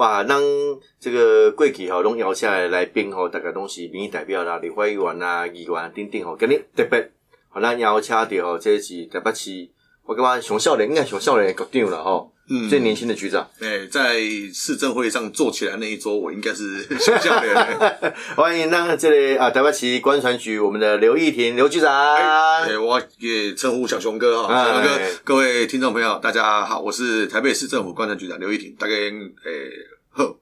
哇，咱这个过去吼拢邀请来来宾吼，大家拢是民意代表啦、立法委员啊、议员等等吼，今日特别，好咱邀请到吼，这是台北市，我感觉上少年应该上少年局长了吼，嗯。最年轻的局长，哎，在市政会上坐起来那一桌，我应该是 学校的。欢迎那这里啊台北市观船局我们的刘义婷刘局长，哎，我也称呼小熊哥哈，小熊哥哎，各位听众朋友，大家好，我是台北市政府观察局长刘义婷，大概诶呵，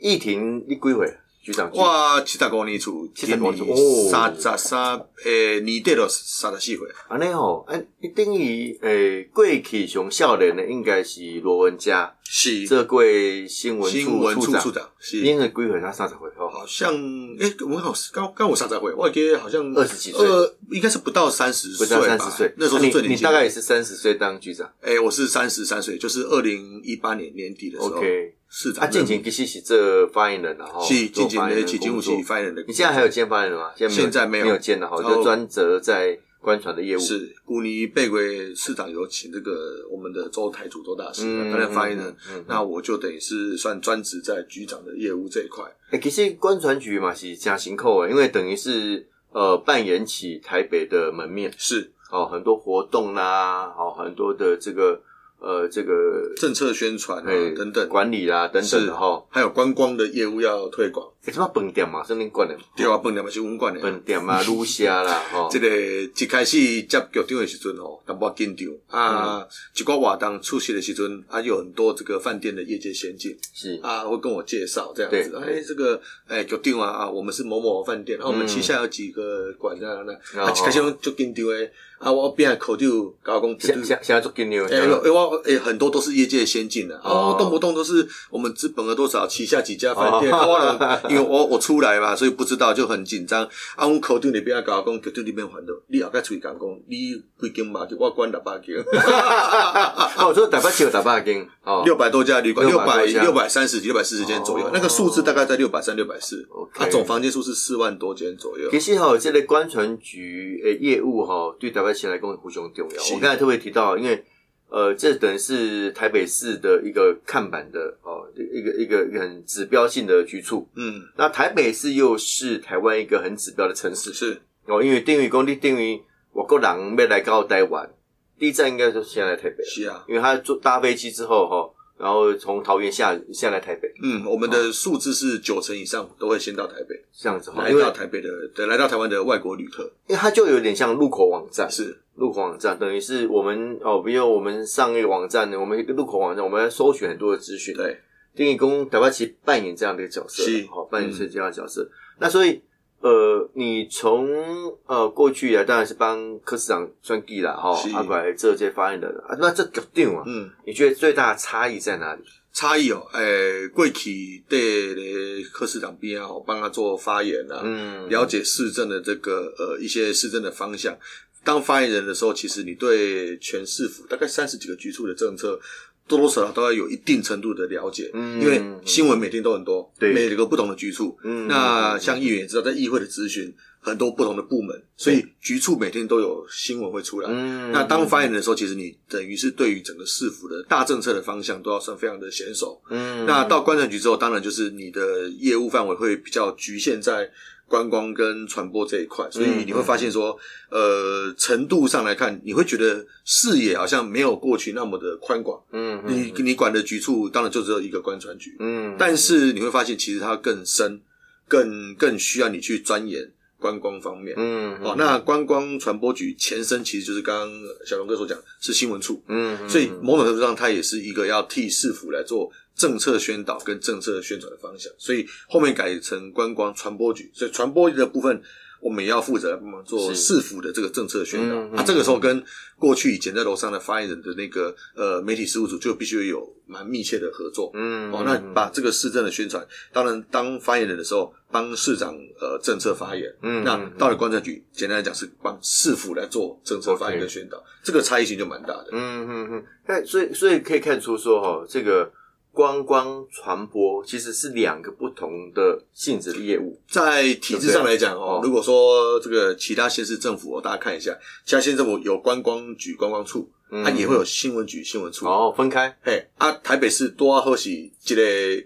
义婷你几岁？局长，我七十五年厝，75年今哦。年三十三诶年底了三十四岁，安尼吼，哎，你等于诶过去上少年的应该是罗文佳，是。这位新闻新闻处处处，长，是。应该几岁？他三十岁吼。好像诶，我好刚刚我三十岁，我记得好像二十几岁。呃，应该是不到三十不岁吧，到三十岁，那时候是最年轻的。你大概也是三十岁当局长。诶，我是三十三岁，就是二零一八年年底的时候，OK。啊，市长任近前其实是这发言人然后，是做发言近前的起警务局发言人的，你现在还有兼发言人吗？现在没有没有。兼了哈，就专责在官船的业务。是古尼贝贵市长有请这个我们的周台主周大使嗯担任发言人，那我就等于是算专职在局长的业务这一块。哎，其实官船局嘛是加行扣诶，因为等于是呃扮演起台北的门面。是。哦，很多活动啦，哦，很多的这个呃这个政策宣传啊哎等等，管理啦等等的哈。还有观光的业务要推广。诶，什么饭店嘛，是恁管的嘛？对啊，本店嘛是文管的。饭店啊，卤虾啦，吼。这个一开始接局长的时阵吼，淡薄紧张啊，一个活动出席的时阵啊，有很多这个饭店的业界先进是啊，会跟我介绍这样子。对哎，这个哎局长啊啊，我们是某某饭店，然啊，我们旗下有几个馆这样的，哦啊，一开始就紧张的啊，我边口就搞讲绝对现现现在做金牛，哎、欸，我哎、很多都是业界先进的，哦。哦，动不动都是我们资本额多少，旗下几家饭店，哦。啊我因为我我出来嘛，所以不知道就很紧张。啊，我口就那边搞讲，口就那边还的，你后盖出去讲讲，你几间嘛，我管六百间，哦，说台北只有台北间哦，六百多家旅馆，六百六百三十几、六百四十间左右哦，那个数字大概在六百三、六百四啊，总房间数是四万多间左右。其实哈，这个观船局诶业务哈，对台北市来跟我互相重要。是我刚才特别提到，因为呃，这等于是台北市的一个看板的哦，一个一个一个很指标性的局处。嗯，那台北市又是台湾一个很指标的城市是哦，因为定于工地定于我个人要来到台湾，第一站应该就是先来台北，是啊。因为他坐搭飞机之后哈，然后从桃园下下来台北。嗯，我们的数字是九成以上都会先到台北，这样子哈，来因为到台北的，对，来到台湾的外国旅客。因为它就有点像入口网站，是。入口网站，等于是我们哦，比如我们上一个网站呢，我们一个入口网站，我们要搜寻很多的资讯。，对，丁义工台湾其实扮演这样的一个角色，是。好、扮演是这样的角色。那所以呃，你从呃过去以来当然是帮柯市长算计啦，哈、是阿拐这些发言人啊，那这局长啊，嗯。你觉得最大的差异在哪里？差异哦，诶、贵企对咧柯市长边啊，我帮他做发言啊，嗯，了解市政的这个呃一些市政的方向。当发言人的时候，其实你对全市府大概三十几个局处的政策，多多少少都要有一定程度的了解，嗯。因为新闻每天都很多，对。每个不同的局处，嗯。那像议员也知道，在议会的咨询很多不同的部门，所以局处每天都有新闻会出来，嗯。那当发言人的时候，其实你等于是对于整个市府的大政策的方向都要算非常的娴熟。嗯。那到观察局之后，当然就是你的业务范围会比较局限在观光跟传播这一块，所以你会发现说，呃，程度上来看，你会觉得视野好像没有过去那么的宽广。嗯你你管的局处当然就只有一个观传局，嗯但是你会发现其实它更深，更更需要你去钻研观光方面。嗯哦，那观光传播局前身其实就是刚刚小龙哥所讲是新闻处，嗯。所以某种程度上，它也是一个要替市府来做政策宣导跟政策宣传的方向，所以后面改成观光传播局，所以传播的部分我们也要负责来帮忙做市府的这个政策宣导。嗯嗯啊，这个时候跟过去以前在楼上的发言人的那个呃媒体事务组就必须有蛮密切的合作。嗯哦，那把这个市政的宣传，当然当发言人的时候，帮市长呃政策发言，嗯那到了观察局，简单来讲是帮市府来做政策发言跟宣导，这个差异性就蛮大的。嗯嗯嗯，那所以所以可以看出说哈，这个观光传播其实是两个不同的性质的业务。在体制上来讲哦哦，如果说这个其他县市政府哦，大家看一下，其他县政府有观光局、观光处，嗯它也会有新闻局、新闻处。哦，分开。嘿，啊，台北市多啊，或许这个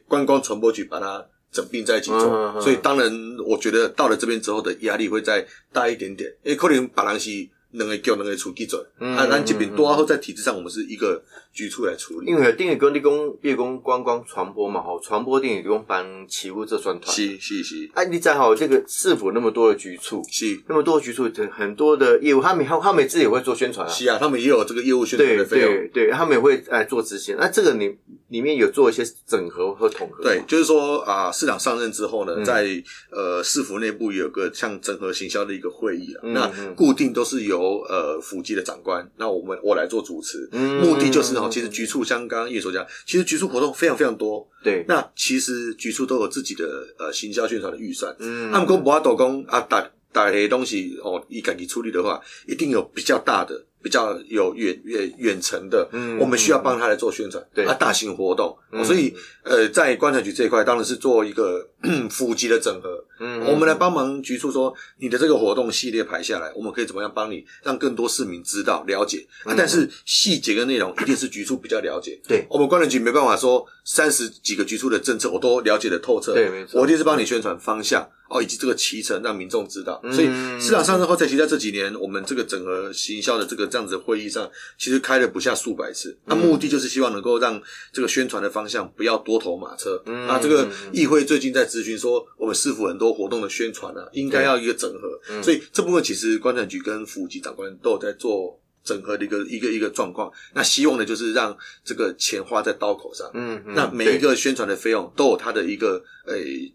观光传播局把它整并在一起做，嗯嗯嗯所以当然，我觉得到了这边之后的压力会再大一点点，因为可能别人是两个局、两个处记准，嗯啊，咱这嗯边多啊后在体制上，我们是一个局处来处理。因为定义跟你讲，比如讲观光传播嘛，吼，传播定义讲帮起步这算团。是是是哎、你在好这个市府那么多的局处，是那么多局处，很多的业务，他们他他们自己也会做宣传啊。是啊，他们也有这个业务宣传的费用。对对，他们也会哎做执行。那这个里里面有做一些整合和统合。对，就是说啊，市长上任之后呢，嗯。在呃市府内部有个像整合行销的一个会议啊，嗯那嗯。固定都是由呃府级的长官，那我们我来做主持，嗯目的就是哦，其实局处像刚刚叶所讲，其实局处活动非常非常多，对，那其实局处都有自己的呃行销宣传的预算，嗯。他们跟博阿斗公啊打打些东西哦，以赶紧处理的话，一定有比较大的。比较有远远远程的，嗯我们需要帮他来做宣传，对。啊，大型活动，嗯。哦所以呃，在观察局这一块，当然是做一个 辅级的整合，嗯。我们来帮忙局处说，你的这个活动系列排下来，我们可以怎么样帮你，让更多市民知道了解。啊？但是细节跟内容一定是局处比较了解，对。我们观察局没办法说三十几个局处的政策我都了解的透彻，对没错。我一定是帮你宣传方向哦，以及这个脐程让民众知道。嗯所以市场上市后，在其实在这几年，我们这个整合行销的这个这样子的会议上，其实开了不下数百次。那、目的就是希望能够让这个宣传的方向不要多头马车。嗯啊，这个议会最近在咨询说，我们市府很多活动的宣传啊，应该要一个整合。嗯所以这部分其实观察局跟府级长官都有在做。整合的一个一个一个状况，那希望呢，就是让这个钱花在刀口上，嗯，嗯那每一，个宣传的费用都有它的一个诶、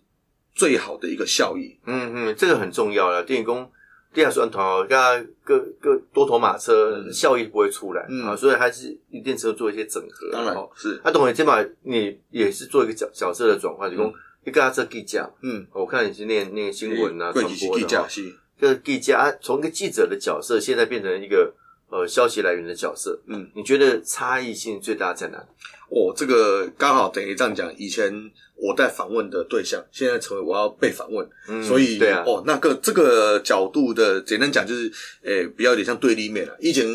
最好的一个效益。嗯嗯，这个很重要了。电影工电视宣传哦，大家各各多头马车，嗯效益不会出来嗯啊，所以还是一定是要做一些整合。当然哦是，那董伟起码你也是做一个角角色的转换，就讲你跟他这记者，嗯，我看你是念念新闻啊，传播的是，这个记者啊从一个记者的角色，现在变成一个呃消息来源的角色，嗯，你觉得差异性最大在哪里？哦，这个刚好等于这样讲，以前我在访问的对象，现在成为我要被访问，嗯所以对啊，哦，那个这个角度的，简单讲就是，诶、比较有点像对立面了。以前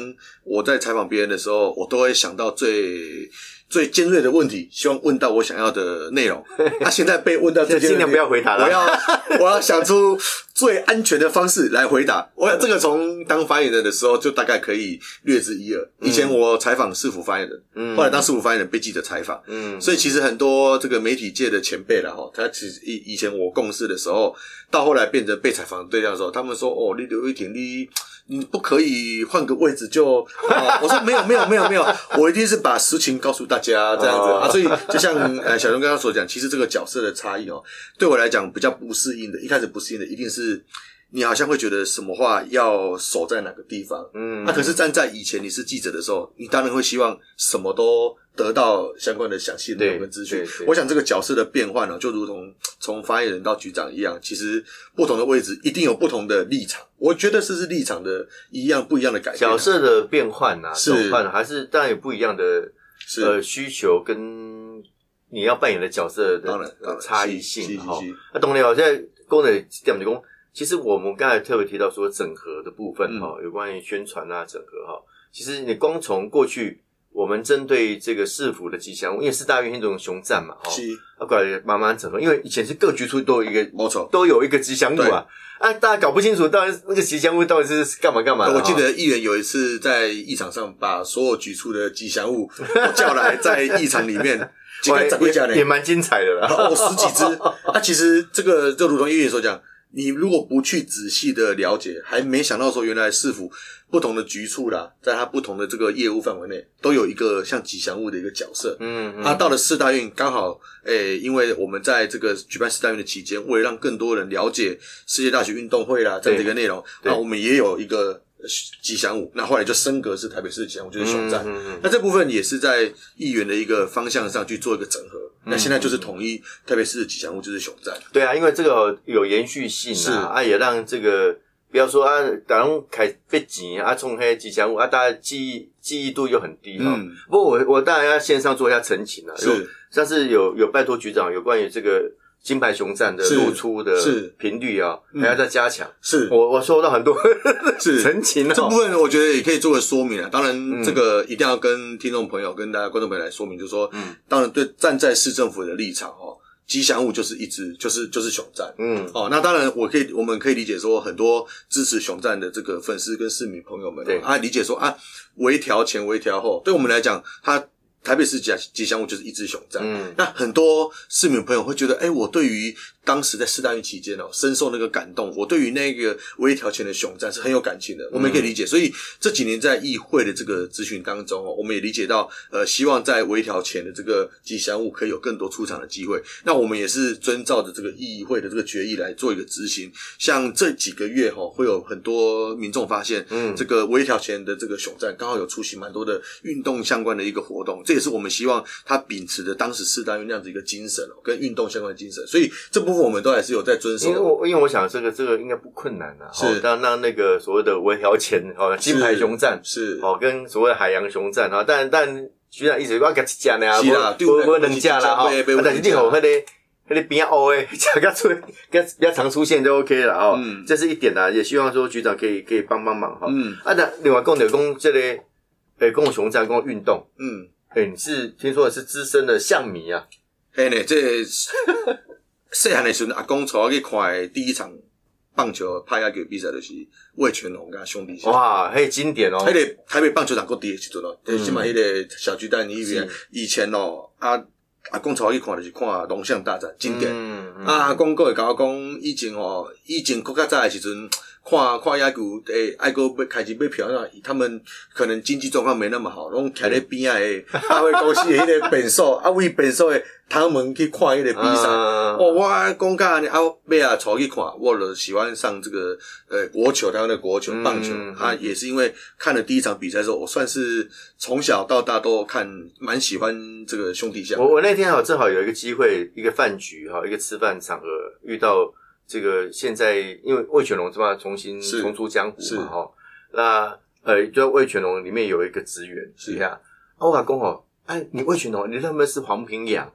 我在采访别人的时候，我都会想到最最尖锐的问题，希望问到我想要的内容。那、现在被问到最尖锐的 尽量不要回答了我要我要想出最安全的方式来回答。我这个从当发言人的时候就大概可以略知一二。以前我采访市府发言人，嗯后来当市府发言人被记者采访，嗯，所以其实很多这个媒体界的前辈了哈，他其实以以前我共事的时候，到后来变成被采访的对象的时候，他们说哦，你刘玉婷，你你不可以换个位置就，哦、我说没有没有没有没有，我一定是把实情告诉大家这样子、哦啊，所以就像呃小龙刚刚所讲，其实这个角色的差异哦，对我来讲比较不适应的，一开始不适应的一定是。你好像会觉得什么话要守在哪个地方，嗯，那、可是站在以前你是记者的时候，你当然会希望什么都得到相关的详细的内容跟资讯我想这个角色的变换呢，就如同从发言人到局长一样，其实不同的位置一定有不同的立场。我觉得这是立场的一样不一样的改变啊。角色的变换啊，是转换还是当然有不一样的是呃需求跟你要扮演的角色的差异是是性哈是是。那懂了，现在工人点就工，其实我们刚才特别提到说整合的部分嗯哈，有关于宣传啊整合哈，其实你光从过去。我们针对这个市府的吉祥物，因为四大运那种熊战嘛，哈，是啊，过来慢慢整合，因为以前是各局处都有一个没错。都有一个吉祥物啊，啊，大家搞不清楚到底那个吉祥物到底是干嘛干嘛的。我记得议员有一次在议场上把所有局处的吉祥物 叫来，在议场里面，几个长也会讲呢也，蛮精彩的啦。哦，十几只。啊，其实这个就如同议员所讲，你如果不去仔细的了解，还没想到说原来市府不同的局处啦，在它不同的这个业务范围内，都有一个像吉祥物的一个角色。嗯，嗯啊，到了四大运刚好，诶、因为我们在这个举办四大运的期间，为了让更多人了解世界大学运动会啦这样的一个内容，对那我们也有一个呃吉祥物。那后来就升格是台北市的吉祥物，就是熊战。嗯嗯嗯那这部分也是在议员的一个方向上去做一个整合。嗯那现在就是统一台北市的吉祥物就是熊战。对啊，因为这个有延续性是啊，啊，也让这个不要说啊，打拢开被钱啊，冲黑吉祥物啊，大家记忆记忆度又很低哈。嗯不过我我当然要线上做一下澄清啊，有是上次有有拜托局长有关于这个金牌熊战的露出的是。频率啊，嗯。还要再加强。是。我我收到很多 是。澄清哦这部，分我觉得也可以做个说明啊。当然，嗯。这个一定要跟听众朋友、跟大家观众朋友来说明，就是说，嗯。当然对站在市政府的立场哦，吉祥物就是一只，就是就是熊战。嗯，哦，那当然，我可以，我们可以理解说，很多支持熊战的这个粉丝跟市民朋友们对。哦，啊，理解说啊，微调前微调后，对我们来讲，它台北市吉吉祥物就是一只熊战。嗯那很多市民朋友会觉得，哎、我对于当时在四大运期间哦，深受那个感动，我对于那个微调前的熊战是很有感情的，我们也可以理解。所以这几年在议会的这个咨询当中哦，我们也理解到，呃，希望在微调前的这个吉祥物可以有更多出场的机会。那我们也是遵照着这个议会的这个决议来做一个执行。像这几个月哈、会有很多民众发现，嗯这个微调前的这个熊战刚好有出席蛮多的运动相关的一个活动，这也是我们希望他秉持着当时四大运那样子一个精神哦，跟运动相关的精神，所以这部分我们都还是有在遵守因为。我因为我想这个这个应该不困难啊，是。哦让让那个所谓的微调前哦，金牌熊战是。哦，跟所谓的海洋熊战哈，但但局长一直我给一只呢，是啦对不不能架啦哈，不不不啊但是你有那个那个边凹诶，这个出跟比较常出现就 OK 了哦，嗯。这是一点啦，也希望说局长可以可以帮帮忙哈。嗯。啊，那另外讲的讲这个诶，共熊战共运动，嗯，诶，你是听说的是资深的象迷啊，哎呢，这细汉的时候，阿公带我去看诶第一场棒球拍下球比赛，就是魏全龙跟他兄弟象。哇，嘿经典哦迄，个台北棒球场国地的时阵哦，嗯就是嘛迄个小巨蛋里边是，以前哦，啊阿公带我去看就是看龙象大战经典。嗯嗯啊，阿公佫会甲我讲，以前哦，以前国较早的时阵，看看野球，诶，爱个要开始买票，那他们可能经济状况没那么好，拢徛咧边仔的 大会公司的迄个便所，啊，为便所诶他们去看迄个比赛。嗯哦，我讲甲安尼啊，尾啊，带去看，我就喜欢上这个呃国球，台湾的国球嗯棒球、嗯啊，也是因为看了第一场比赛之后，我算是从小到大都看，蛮喜欢这个兄弟象。我我那天哈正好有一个机会，一个饭局哈，一个吃饭场合遇到这个现在因为魏全龙是吧重新重出江湖嘛哈，那呃就魏全龙里面有一个职员是。一下，啊我阿公哦，哎你魏全龙你认不认识黄平阳？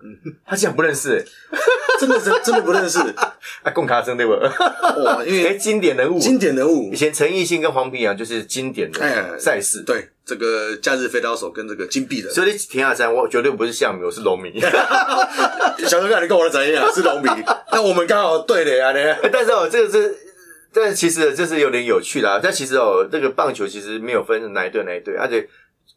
他竟然不认识、欸，真的是真的不认识。啊贡卡生对不？哇，因 哎为经典人物，经典人物。以前陈奕迅跟黄平阳就是经典哎的赛事。对这个假日飞刀手跟这个金币的，所以你田亚山，我绝对不是象迷，我是龙迷。小哥哥，你跟我的怎样？是农民，那我们刚好对的呀，呢。但是哦，这个是，但是其实这是有点有趣的啊。但其实哦，这个棒球其实没有分哪一队哪一队，而且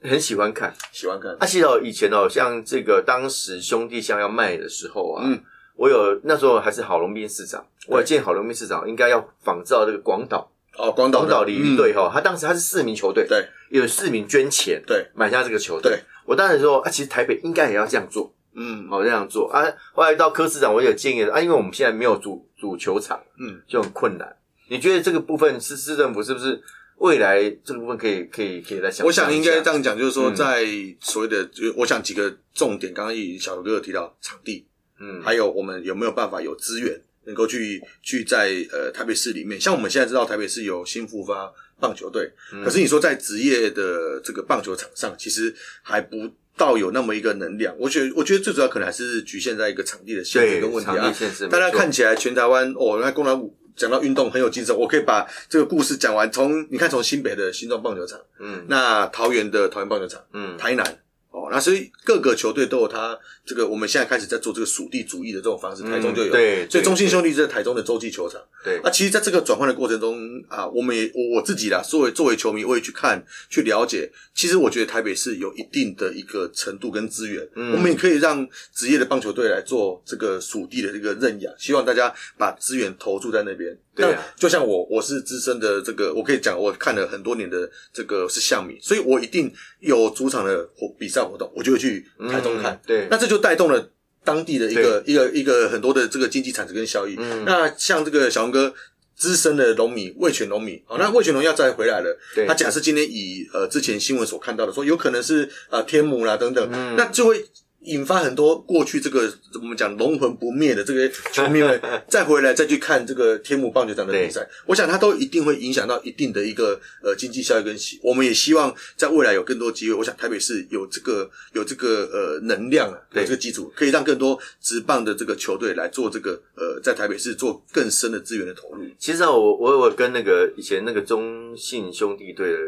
很喜欢看。喜欢看啊，其实哦，以前哦，像这个当时兄弟象要卖的时候啊，嗯我有那时候还是郝龙斌市长，我有见郝龙斌市长应该要仿照这个广岛哦，广岛广岛鲤鱼队哈，他当时他是四名球队，对有四名捐钱对，买下这个球队。我当时说啊，其实台北应该也要这样做。嗯好这样做啊。后来到柯市长，我有建议啊，因为我们现在没有主主球场，嗯，就很困难。你觉得这个部分是市政府是不是未来这个部分可以可以可以来想？我想应该这样讲，就是说，嗯在所谓的，就我想几个重点，刚刚一小哥有提到场地，嗯，还有我们有没有办法有资源能够去去在呃台北市里面，像我们现在知道台北市有新复发棒球队，嗯。可是你说在职业的这个棒球场上，其实还不到有那么一个能量。我觉得，我觉得最主要可能还是局限在一个场地的限制跟问题啊。大家看起来全台湾哦，那公然讲到运动很有精神，我可以把这个故事讲完。从你看，从新北的新庄棒球场，嗯。那桃园的桃园棒球场，嗯。台南哦，那所以各个球队都有他这个，我们现在开始在做这个属地主义的这种方式，嗯台中就有，对所以中信兄弟是在台中的洲际球场。对那其实，在这个转换的过程中啊，我们也我我自己啦，作为作为球迷，我也去看去了解。其实我觉得台北市有一定的一个程度跟资源，嗯我们也可以让职业的棒球队来做这个属地的这个认养，希望大家把资源投注在那边。对就像我，我是资深的这个，我可以讲，我看了很多年的这个是项米，所以我一定有主场的活比赛活动，我就会去台中看。嗯对。那这就带动了当地的一个一个一个很多的这个经济产值跟效益。嗯。那像这个小龙哥资深的农民味全农民，好，那味全农要再回来了。对。他假设今天以呃之前新闻所看到的说，有可能是呃天母啦等等，嗯。那就会引发很多过去这个我们讲龙魂不灭的这个 球迷们再回来再去看这个天母棒球场的比赛，我想它都一定会影响到一定的一个呃经济效益跟希。我们也希望在未来有更多机会。我想台北市有这个有这个呃能量啊，有这个基础，可以让更多职棒的这个球队来做这个呃在台北市做更深的资源的投入。其实我我我跟那个以前那个中信兄弟队的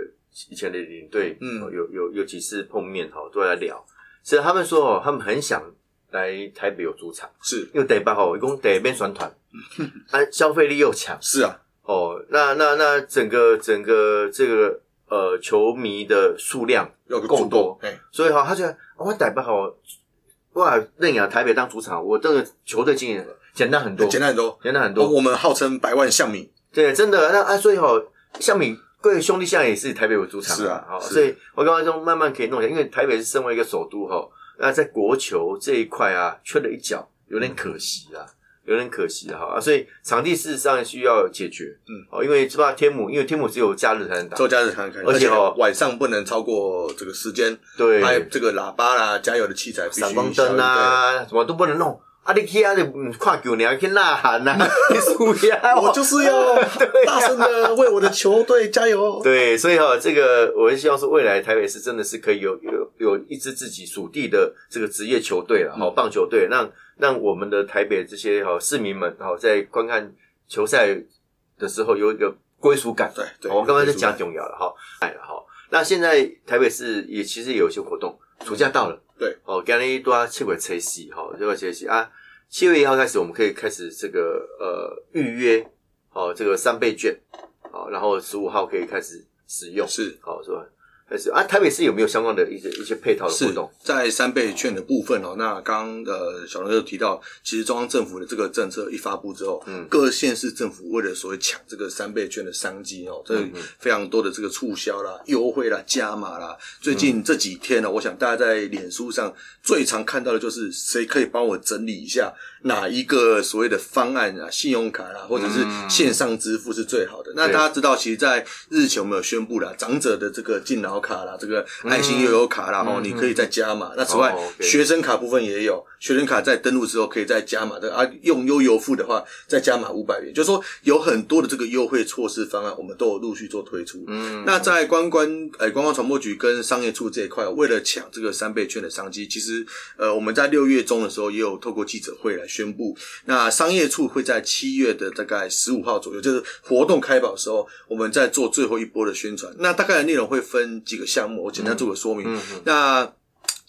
以前的领队，嗯，有有有几次碰面哈，都在聊。所以他们说哦，他们很想来台北有主场，是。因为台北哦，一共台北选团，啊，消费力又强，是啊，哦，那那那整个整个这个呃球迷的数量要够多，所以哈，他觉得我台北好，哇，认养台北当主场，我这个球队经营简单很多，简单很多，简单很多。我们号称百万象迷，对，真的，那啊，所以哈，象迷。各位兄弟现在也是台北为主场，是啊，好，所以我刚刚说慢慢可以弄一下，因为台北是身为一个首都哈，那在国球这一块啊，缺了一角，有点可惜啦，有点可惜哈，所以场地事实上需要解决，嗯，哦，因为知道天母，因为天母只有假日才能打，周假日才能开，而且哦晚上不能超过这个时间，对，还有这个喇叭啦、加油的器材、闪光灯啊，什么都不能弄。啊！你去啊！就跨球，你要去呐喊呐！你输呀！我就是要 大声的为我的球队加油。对，所以哈，这个我也希望说，未来台北市真的是可以有有有一支自己属地的这个职业球队了，好棒球队，让让我们的台北这些哈市民们哈在观看球赛的时候有一个归属感。对对，我刚刚在讲重要了哈，哎哈，那现在台北市也其实有一些活动，暑假到了。对，哦，今日都要七月七夕，哈，七月七夕啊，七月一号开始，我们可以开始这个呃预约，哦，这个三倍券，好，然后十五号可以开始使用，是，好，是吧？还是啊，台北市有没有相关的一些一些配套的活动？在三倍券的部分哦，那刚呃小龙又提到，其实中央政府的这个政策一发布之后，嗯，各县市政府为了所谓抢这个三倍券的商机哦，这非常多的这个促销啦、优惠啦、加码啦。最近这几天呢，我想大家在脸书上最常看到的就是谁可以帮我整理一下哪一个所谓的方案啊，信用卡啦，或者是线上支付是最好的。那大家知道，其实，在日前我们有宣布了长者的这个敬老。卡啦，这个爱心悠游卡啦，哦，你可以再加嘛。那此外，学生卡部分也有，学生卡在登录之后可以再加码的啊。用悠游付的话，再加码五百元，就是说有很多的这个优惠措施方案，我们都有陆续做推出。嗯，那在观光呃观光传播局跟商业处这一块，为了抢这个三倍券的商机，其实呃我们在六月中的时候也有透过记者会来宣布，那商业处会在七月的大概十五号左右，就是活动开跑的时候，我们在做最后一波的宣传。那大概的内容会分。几个项目，我简单做个说明。嗯那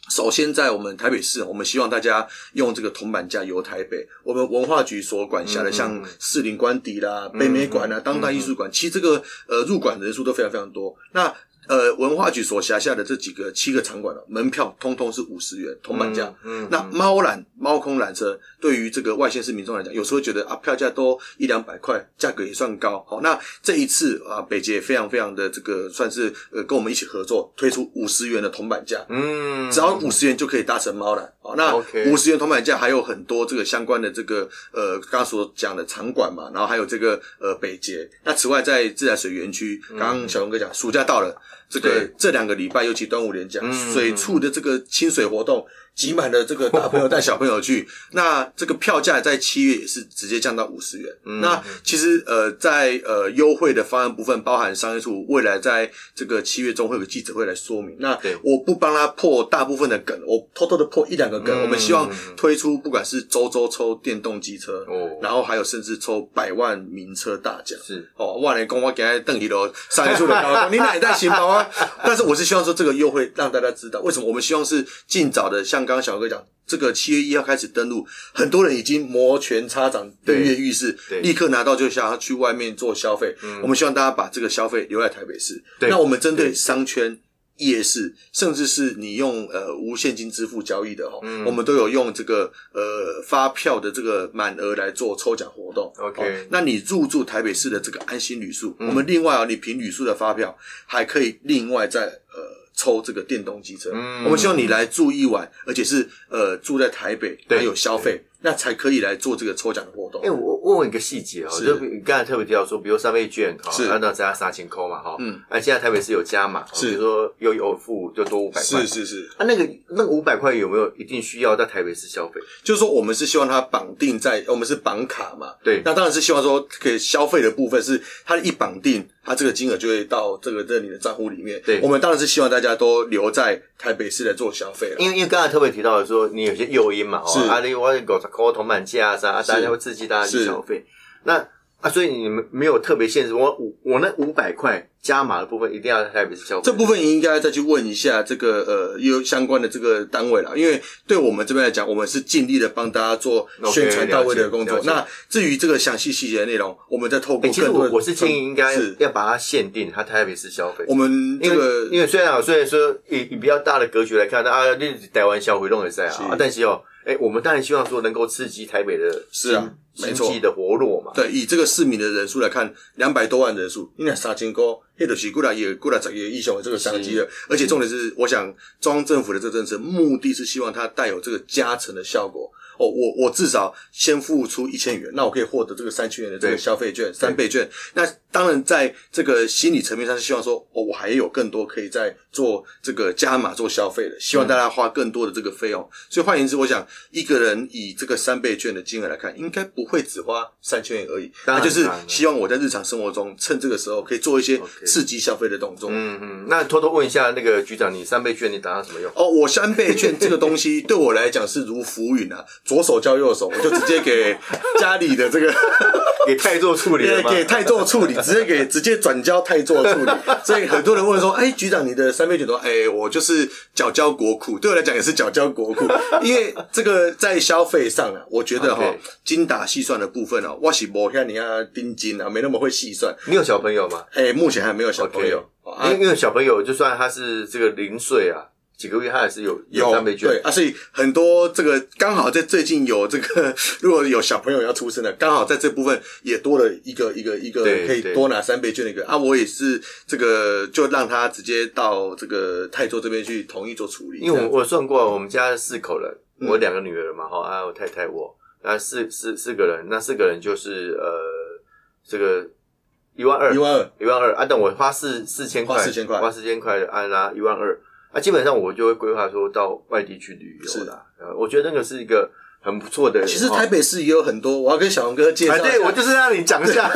首先在我们台北市，我们希望大家用这个铜板价游台北。我们文化局所管辖的，像士林官邸啦、北美馆啊、当代艺术馆，其实这个呃入馆人数都非常非常多。那呃，文化局所辖下的这几个七个场馆的门票，通通是五十元铜板价。嗯，那猫缆、猫空缆车，对于这个外县市民众来讲，有时候觉得啊，票价都一两百块，价格也算高。好，那这一次啊，北捷非常非常的这个，算是呃，跟我们一起合作，推出五十元的铜板价。嗯，只要五十元就可以搭乘猫缆。好，那五十元铜板价还有很多这个相关的这个呃，刚刚所讲的场馆嘛，然后还有这个呃北捷。那此外，在自来水园区，刚刚小龙哥讲，暑假到了。这个这两个礼拜，尤其端午连假，水处的这个清水活动。挤满了这个大朋友带小朋友去，那这个票价在七月也是直接降到五十元。那其实呃，在呃优惠的方案部分，包含商业处未来在这个七月中会有个记者会来说明。那我不帮他破大部分的梗，我偷偷的破一两个梗。我们希望推出不管是周周抽电动机车，哦，然后还有甚至抽百万名车大奖。是哦，万年公我给他邓一楼商业处的高，你哪一代行包啊？但是我是希望说这个优惠让大家知道，为什么我们希望是尽早的像。刚刚小哥讲，这个七月一号开始登录，很多人已经摩拳擦掌、跃跃欲试，立刻拿到就想要去外面做消费。我们希望大家把这个消费留在台北市。那我们针对商圈、夜市，甚至是你用呃无现金支付交易的哈，我们都有用这个呃发票的这个满额来做抽奖活动。OK，那你入住台北市的这个安心旅宿，我们另外啊，你凭旅宿的发票还可以另外再呃。抽这个电动机车，我们希望你来住一晚，而且是呃住在台北，还有消费，那才可以来做这个抽奖的活动。哎，我问问一个细节哦，是。就你刚才特别提到说，比如三倍券哈，是。那那加三千扣嘛哈，嗯，哎，现在台北市有加码，是。比如说又有付就多五百块，是是是，啊，那个那个五百块有没有一定需要在台北市消费？就是说我们是希望它绑定在，我们是绑卡嘛，对。那当然是希望说可以消费的部分是它一绑定，它这个金额就会到这个在你的账户里面。对我们当然是希望大家都留在台北市来做消费了。因为因为刚才特别提到的说，你有些诱因嘛，是哦，啊，你我五十块铜板价啊啥，啊大家会刺激大家去消费。那啊，所以你们没有特别限制，我五我那五百块加码的部分一定要在台北市消费。这部分应该再去问一下这个呃有相关的这个单位了，因为对我们这边来讲，我们是尽力的帮大家做宣传到位的工作那至于这个详细细节的内容，我们再透哎、过更多的其实我我是建议应该是要把它限定，它台北市消费。我们这个因为虽然啊，虽然说以以比较大的格局来看，啊，你台湾消费弄也在是啊，但是哦，哎、我们当然希望说能够刺激台北的是啊经没错的活络嘛。对，以这个市民的人数来看，两百多万人数，你看三千块，那就是过来也过来十个亿雄的这个商机了。而且重点是，我想中央政府的这个政策目的是希望它带有这个加成的效果。哦，我我至少先付出一千元，那我可以获得这个三千元的这个消费券、三倍券。那当然，在这个心理层面上是希望说，哦，我还有更多可以在做这个加码做消费的，希望大家花更多的这个费用。所以换言之，我想一个人以这个三倍券的金额来看，应该不会只花三千元而已。当就是希望我在日常生活中趁这个时候可以做一些刺激消费的动作。嗯嗯，那偷偷问一下那个局长，你三倍券你打算怎么用？哦，我三倍券这个东西对我来讲是如浮云啊，左手交右手，我就直接给家里的这个 给太做处理了？给给泰做处理，直接给直接转交泰做处理。所以很多人问说：“哎，局长，你的三杯酒多？”哎，我就是缴交国库，对我来讲也是缴交国库，因为这个在消费上啊，我觉得哈精打细算的部分哦，我是不像你啊盯金啊，没那么会细算。你有小朋友吗？哎，目前还没有小朋友。因为小朋友就算他是这个零岁啊，几个月他也是有有三倍券。对啊，所以很多这个刚好在最近有这个，如果有小朋友要出生的，刚好在这部分也多了一个一个一个可以多拿三倍券的一个啊，我也是这个就让他直接到这个泰州这边去同意做处理，因为我我算过，我们家四口人，嗯。我两个女儿嘛，哈，啊，我太太我，那四四四个人，那四个人就是呃，这个一万二，一万二，一万二啊，但我花四四千块，花4000块。花四千块按拿一万二，啊，基本上我就会规划说到外地去旅游是。啦，呃，我觉得那个是一个很不错的。其实哦。台北市也有很多，我要跟小龙哥介绍啊，对我就是让你讲一下，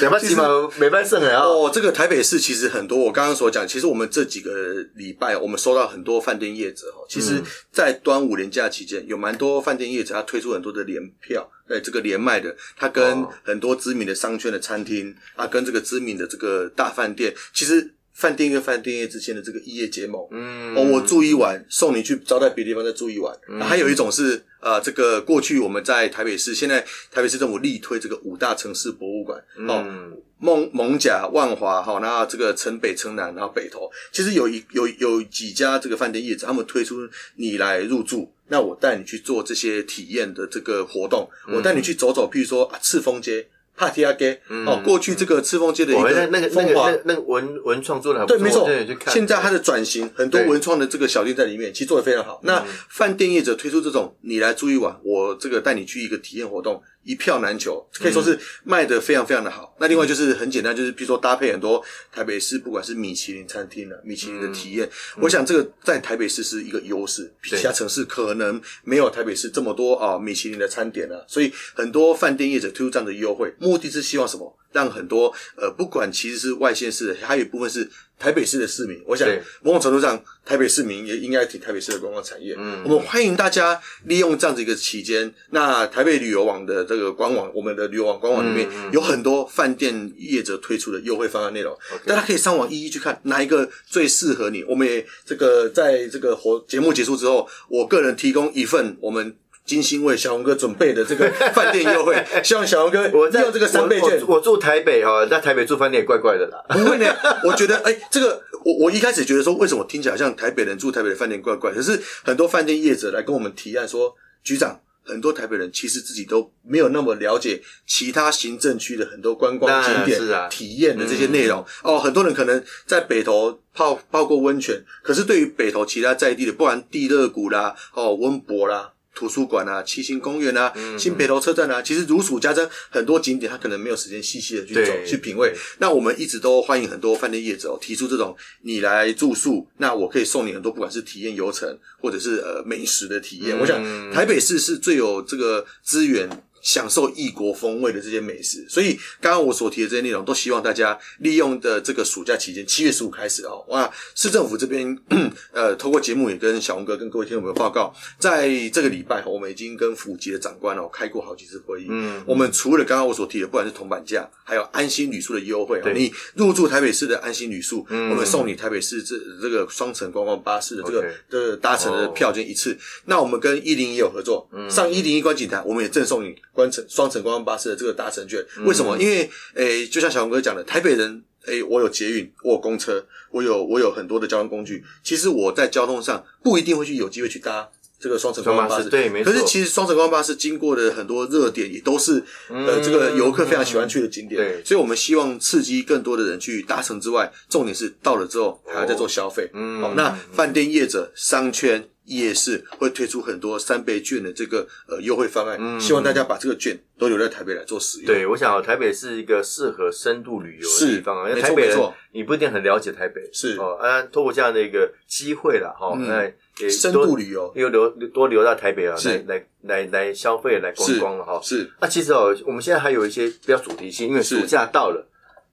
两百起码没办胜了啊。哦，这个台北市其实很多，我刚刚所讲，其实我们这几个礼拜，我们收到很多饭店业者哦，其实嗯，在端午连假期间，有蛮多饭店业者他推出很多的联票，对这个连麦的，他跟哦。很多知名的商圈的餐厅啊，跟这个知名的这个大饭店，其实饭店跟饭店业之间的这个异业结盟，嗯。哦，我住一晚，送你去招待别的地方再住一晚。嗯。还有一种是呃，这个过去我们在台北市，现在台北市政府力推这个五大城市博物馆。哦，嗯蒙蒙甲、万华哈，然后这个城北、城南，然后北投，其实有一有有几家这个饭店业者，他们推出你来入住，那我带你去做这些体验的这个活动，嗯。我带你去走走，譬如说啊，赤峰街、帕提亚街，哦，过去这个赤峰街的一个那那个那个风华。那个那个文文创做的对，错，没错。现在它的转型，很多文创的这个小店在里面，其实做的非常好。那饭店业者推出这种，你来住一晚，我这个带你去一个体验活动，一票难求，可以说是卖的非常非常的好。那另外就是很简单，就是比如说搭配很多台北市不管是米其林餐厅啊、米其林的体验，我想这个在台北市是一个优势，比其他城市可能没有台北市这么多啊米其林的餐点啊，所以很多饭店业者推出这样的优惠，目的是希望什么？让很多呃，不管其实是外县市的，还有一部分是台北市的市民。我想某种程度上，台北市民也应该挺台北市的观光产业。嗯我们欢迎大家利用这样子一个期间，那台北旅游网的这个官网，我们的旅游网官网里面有很多饭店业者推出的优惠方案内容，大家可以上网一一去看哪一个最适合你。我们也这个在这个活节目结束之后，我个人提供一份我们。精心为小红哥准备的这个饭店优惠，希望小红哥我在用这个三倍券我我我住台北哈，在台北住饭店也怪怪的啦。不会呢，我觉得哎、这个我我一开始觉得说，为什么听起来像台北人住台北的饭店怪怪？可是很多饭店业者来跟我们提案说，局长，很多台北人其实自己都没有那么了解其他行政区的很多观光景点、是啊体验的这些内容、哦。很多人可能在北投泡泡过温泉，可是对于北投其他在地的，不然地热谷啦、哦温博啦。图书馆啊、七星公园啊、嗯新北投车站啊，其实如数家珍，很多景点他可能没有时间细细的去走去品味。那我们一直都欢迎很多饭店业者哦，提出这种你来住宿，那我可以送你很多，不管是体验游程或者是呃美食的体验。嗯我想台北市是最有这个资源。享受异国风味的这些美食，所以刚刚我所提的这些内容，都希望大家利用的这个暑假期间，七月十五开始哦，哇，市政府这边 呃，透过节目也跟小红哥跟各位听众朋友报告，在这个礼拜，我们已经跟府级的长官哦开过好几次会议。嗯我们除了刚刚我所提的，不管是铜板价，还有安心旅宿的优惠哦，你入住台北市的安心旅宿，嗯。我们送你台北市这这个双层观光巴士的这个的搭乘的哦。票券一次。那我们跟一零一有合作，嗯。上一零一观景台，我们也赠送你观城双层观光巴士的这个搭乘券。嗯为什么？因为诶，就像小红哥讲的，台北人。诶，我有捷运，我有公车，我有我有很多的交通工具。其实我在交通上不一定会去有机会去搭这个双层观光巴士，对没错可是其实双层观光巴士经过的很多热点，也都是呃嗯这个游客非常喜欢去的景点。对所以我们希望刺激更多的人去搭乘之外，重点是到了之后还要再做消费。嗯好，那饭店业者、商圈、夜市会推出很多三倍券的这个呃优惠方案，希望大家把这个券都留在台北来做使用。对，我想、哦、台北是一个适合深度旅游的地方啊，因为台北人你不一定很了解台北，是。哦，啊，透过这样的一个机会了，哈、嗯。那也深度旅游。又留多留到台北啊，来来来来消费来观光了哈。是那其实哦，我们现在还有一些比较主题性，因为暑假到了，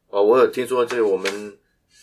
哦，我有听说这个我们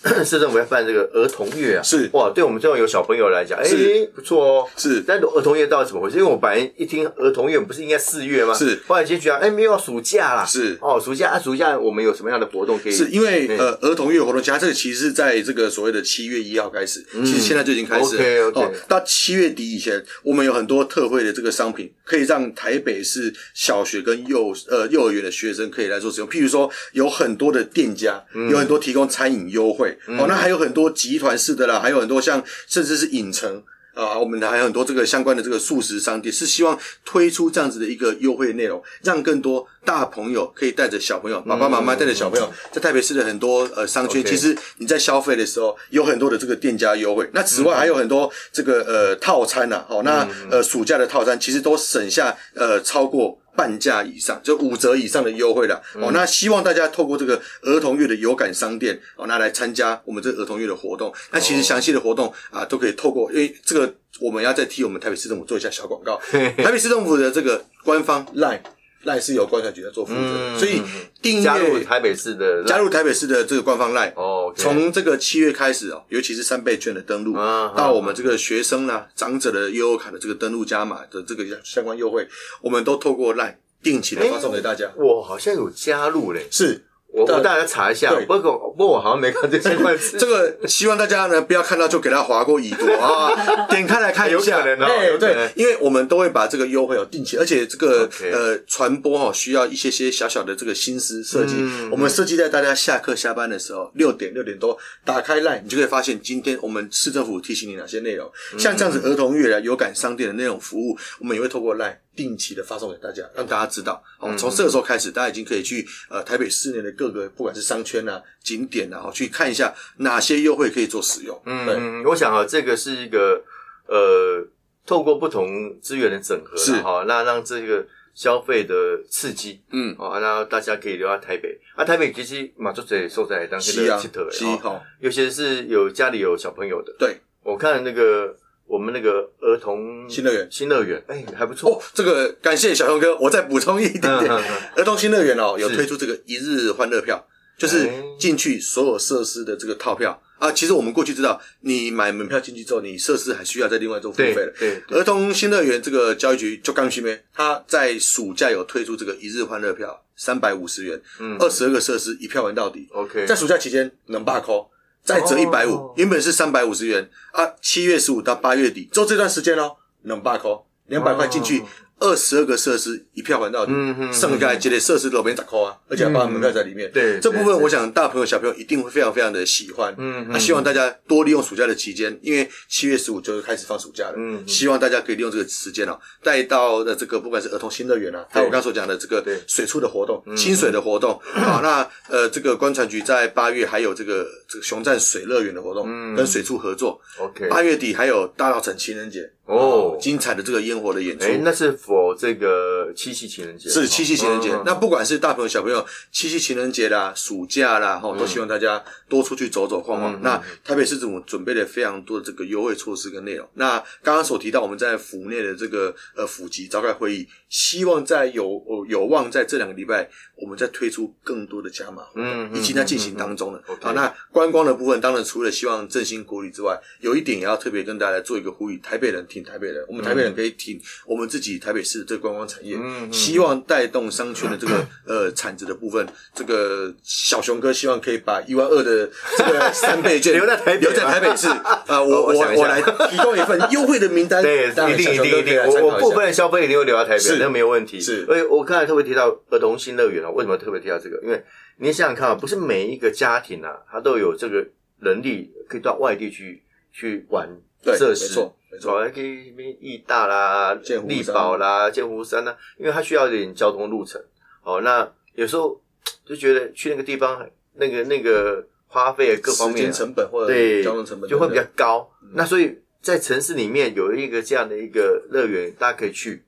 市政府要办这个儿童月啊，是哇，对我们这种有小朋友来讲，哎是，不错哦。是但儿童月到底怎么回事？因为我本来一听儿童月，不是应该四月吗？是后来结局啊，哎，没有暑假啦。是哦，暑假啊，暑假我们有什么样的活动可以？是因为嗯呃儿童月活动加这个其实是在这个所谓的七月一号开始，其实现在就已经开始了。嗯 OK，OK 哦，到七月底以前，我们有很多特惠的这个商品，可以让台北市小学跟幼呃幼儿园的学生可以来做使用。譬如说，有很多的店家，嗯有很多提供餐饮优惠，哦，那还有很多集团式的啦，还有很多像甚至是影城。啊，我们还有很多这个相关的这个素食商店，是希望推出这样子的一个优惠内容，让更多大朋友可以带着小朋友，爸爸妈妈带着小朋友，在台北市的很多呃商圈其实你在消费的时候有很多的这个店家优惠。那此外还有很多这个呃套餐呐、哦，那呃暑假的套餐其实都省下呃超过。半价以上，就五折以上的优惠了。哦，那希望大家透过这个儿童月的有感商店，哦，那来参加我们这个儿童月的活动。那其实详细的活动啊，都可以透过，因为这个我们要再替我们台北市政府做一下小广告。台北市政府的这个官方 Line Line 是由观察局在做负责，嗯所以订阅加入台北市的加入台北市的这个官方 Line。哦从这个七月开始哦，尤其是三倍券的登录，啊到我们这个学生啊、长者的悠游卡的这个登录加码的这个相关优惠，我们都透过 Line 定期的发送给大家。我好像有加入嘞，是我我对。大家查一下，不过不过我好像没看这相关资 这个，希望大家呢不要看到就给他划过已读啊，点开来看一下。有可能哦哎有可能。对，因为我们都会把这个优惠哦定期，而且这个呃传播哦需要一些些小小的这个心思设计。嗯，我们设计在大家下课下班的时候，六点六点多打开 line，你就可以发现今天我们市政府提醒你哪些内容，嗯像这样子儿童月啊、有感商店的那种服务，我们也会透过 line 定期的发送给大家，让大家知道。哦，嗯从这个时候开始，大家已经可以去呃台北市内的各个不管是商圈啊、景点啊，哦去看一下哪些优惠可以做使用。嗯，我想啊，这个是一个呃，透过不同资源的整合是啦哈，那让这个消费的刺激，嗯，哦，那大家可以留在台北。啊，台北其实马祖这收在当是的佚佗，是的哦，尤其是有家里有小朋友的，对，我看那个我们那个儿童新乐园。新乐园，哎，还不错。哦，这个感谢小熊哥，我再补充一点。点嗯嗯嗯，儿童新乐园哦有推出这个一日欢乐票，就是哎。进去所有设施的这个套票。啊。其实我们过去知道，你买门票进去之后，你设施还需要再另外做付费对的。对，儿童新乐园这个教育局就刚去没，他在暑假有推出这个一日欢乐票，三百五十元，嗯。二十二个设施一票玩到底。，OK，在暑假期间能罢扣，再折一百哦五，原本是三百五十元啊，七月十五到八月底，就这段时间哦，能罢扣两百块进去哦，二十二个设施一票还到底剩下这类设施都边十扣啊，而且还包含门票在里面。对这部分我想大朋友小朋友一定会非常非常的喜欢。嗯嗯那希望大家多利用暑假的期间，因为七月十五就开始放暑假了。嗯嗯希望大家可以利用这个时间哦，带到的这个不管是儿童新乐园啊，还有我刚刚所讲的这个对水处的活动、清水的活动 啊，那呃这个观船局在八月还有这个这个熊站水乐园的活动，嗯跟水处合作。OK，八月底还有大稻城情人节哦，精彩的这个烟火的演出。哎，那是否这个七夕情人节？是七夕情人节。嗯那不管是大朋友小朋友，七夕情人节啦、暑假啦，哈，都希望大家多出去走走晃晃。嗯那台北市政府准备了非常多的这个优惠措施跟内容。那刚刚所提到，我们在府内的这个呃府级召开会议，希望在有呃有望在这两个礼拜，我们再推出更多的加码嗯嗯已经在进行当中了。嗯嗯嗯好，那观光的部分，当然除了希望振兴国旅之外，有一点也要特别跟大家做一个呼吁：台北人挺台北人，我们台北人可以挺我们自己台北市的这个观光产业，嗯嗯希望带动商圈的这个 呃产值的部分。这个小熊哥希望可以把一万二的这个 三倍券留在台北留在台北市。啊，我我我来提供一份优惠的名单，对，一定一定一定，我我部分消费一定会留在台北，是那没有问题。是而且我刚才特别提到儿童新乐园啊，为什么特别提到这个？因为你想想看啊，不是每一个家庭啊，他都有这个能力可以到外地去去玩设施，没错没错可以什么义大啦、力宝啦、剑湖山啦，因为它需要一点交通路程。哦，那有时候就觉得去那个地方，那个那个花费各方面啊成本或者对，交通成本就会比较等高。那所以在城市里面有一个这样的一个乐园，大家可以去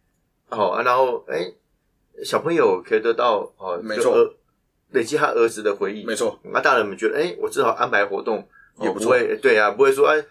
哦，啊然后哎，小朋友可以得到哦，没错累积他儿子的回忆。等没错，那大人们觉得，哎，我至少安排活动也不会对啊，不会说哎，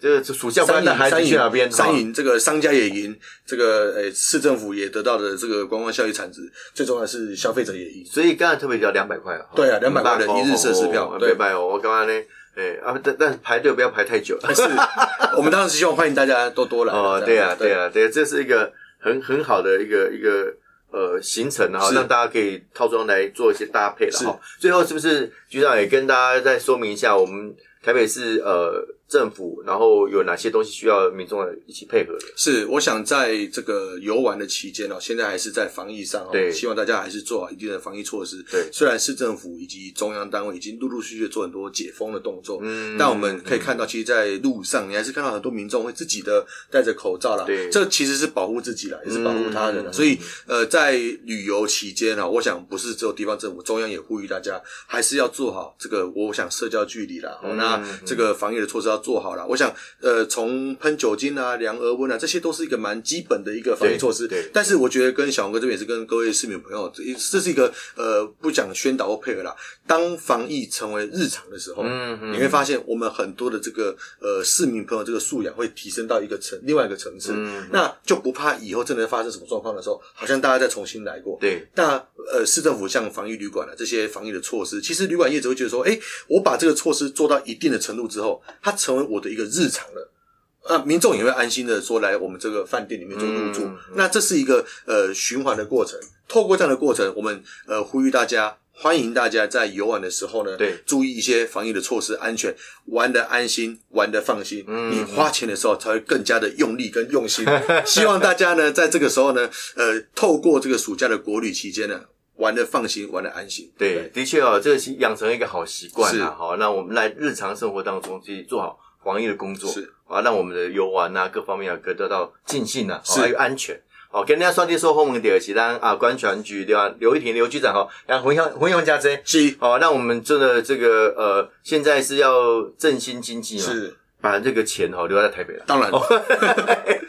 这个暑假不知道三赢带孩子去哪边？三哦赢这个商家也赢，这个诶市政府也得到的这个观光效益产值，最重要的是消费者也赢。所以刚才特别讲两百块啊，对啊两百块的一日设施票对两百哦，我刚刚呢，哎啊，但但是排队不要排太久。是，我们当然是希望欢迎大家多多来。哦，对啊，对，啊，对啊，这是一个很很好的一个一个呃行程哈，是让大家可以套装来做一些搭配了是哈。最后是不是局长也跟大家再说明一下，我们台北市呃政府，然后有哪些东西需要民众一起配合的？是，我想在这个游玩的期间哦，现在还是在防疫上哦，对。希望大家还是做好一定的防疫措施。对。虽然市政府以及中央单位已经陆陆续续做很多解封的动作，嗯。但我们可以看到，其实，在路上你还是看到很多民众会自己的戴着口罩啦，对。这其实是保护自己啦，也是保护他人啦。嗯所以，呃，在旅游期间啊，我想不是只有地方政府，中央也呼吁大家还是要做好这个，我想社交距离啦，哦，嗯。那嗯这个防疫的措施要做好了。我想，呃，从喷酒精啊、量额温啊，这些都是一个蛮基本的一个防疫措施。对对但是我觉得跟小红哥这边也是跟各位市民朋友，这这是一个呃不讲宣导或配合啦。当防疫成为日常的时候，嗯嗯你会发现我们很多的这个呃市民朋友这个素养会提升到一个层另外一个层次，嗯那就不怕以后真的发生什么状况的时候，好像大家再重新来过。对，那呃，市政府像防疫旅馆啊这些防疫的措施，其实旅馆业者会觉得说，哎，我把这个措施做到一定的程度之后，他成为我的一个日常了。啊，民众也会安心的说来我们这个饭店里面做入住。嗯嗯那这是一个呃循环的过程。透过这样的过程，我们呃呼吁大家，欢迎大家在游玩的时候呢，对注意一些防疫的措施，安全，玩的安心，玩的放心。嗯你花钱的时候才会更加的用力跟用心。希望大家呢，在这个时候呢，呃，透过这个暑假的国旅期间呢，玩的放心，玩的安心。对，的确哦，这个是养成一个好习惯啊。好，那我们来日常生活当中去做好防疫的工作，是啊，让我们的游玩啊各方面啊可以得到尽兴啊，是还有安全。好，跟大家双击说后门第二期，咱啊，关全局对吧？刘一婷刘局长哈，让回乡回乡加这，是好，那我们真的这个呃，现在是要振兴经济嘛，是，把这个钱哈留在台北了。当然。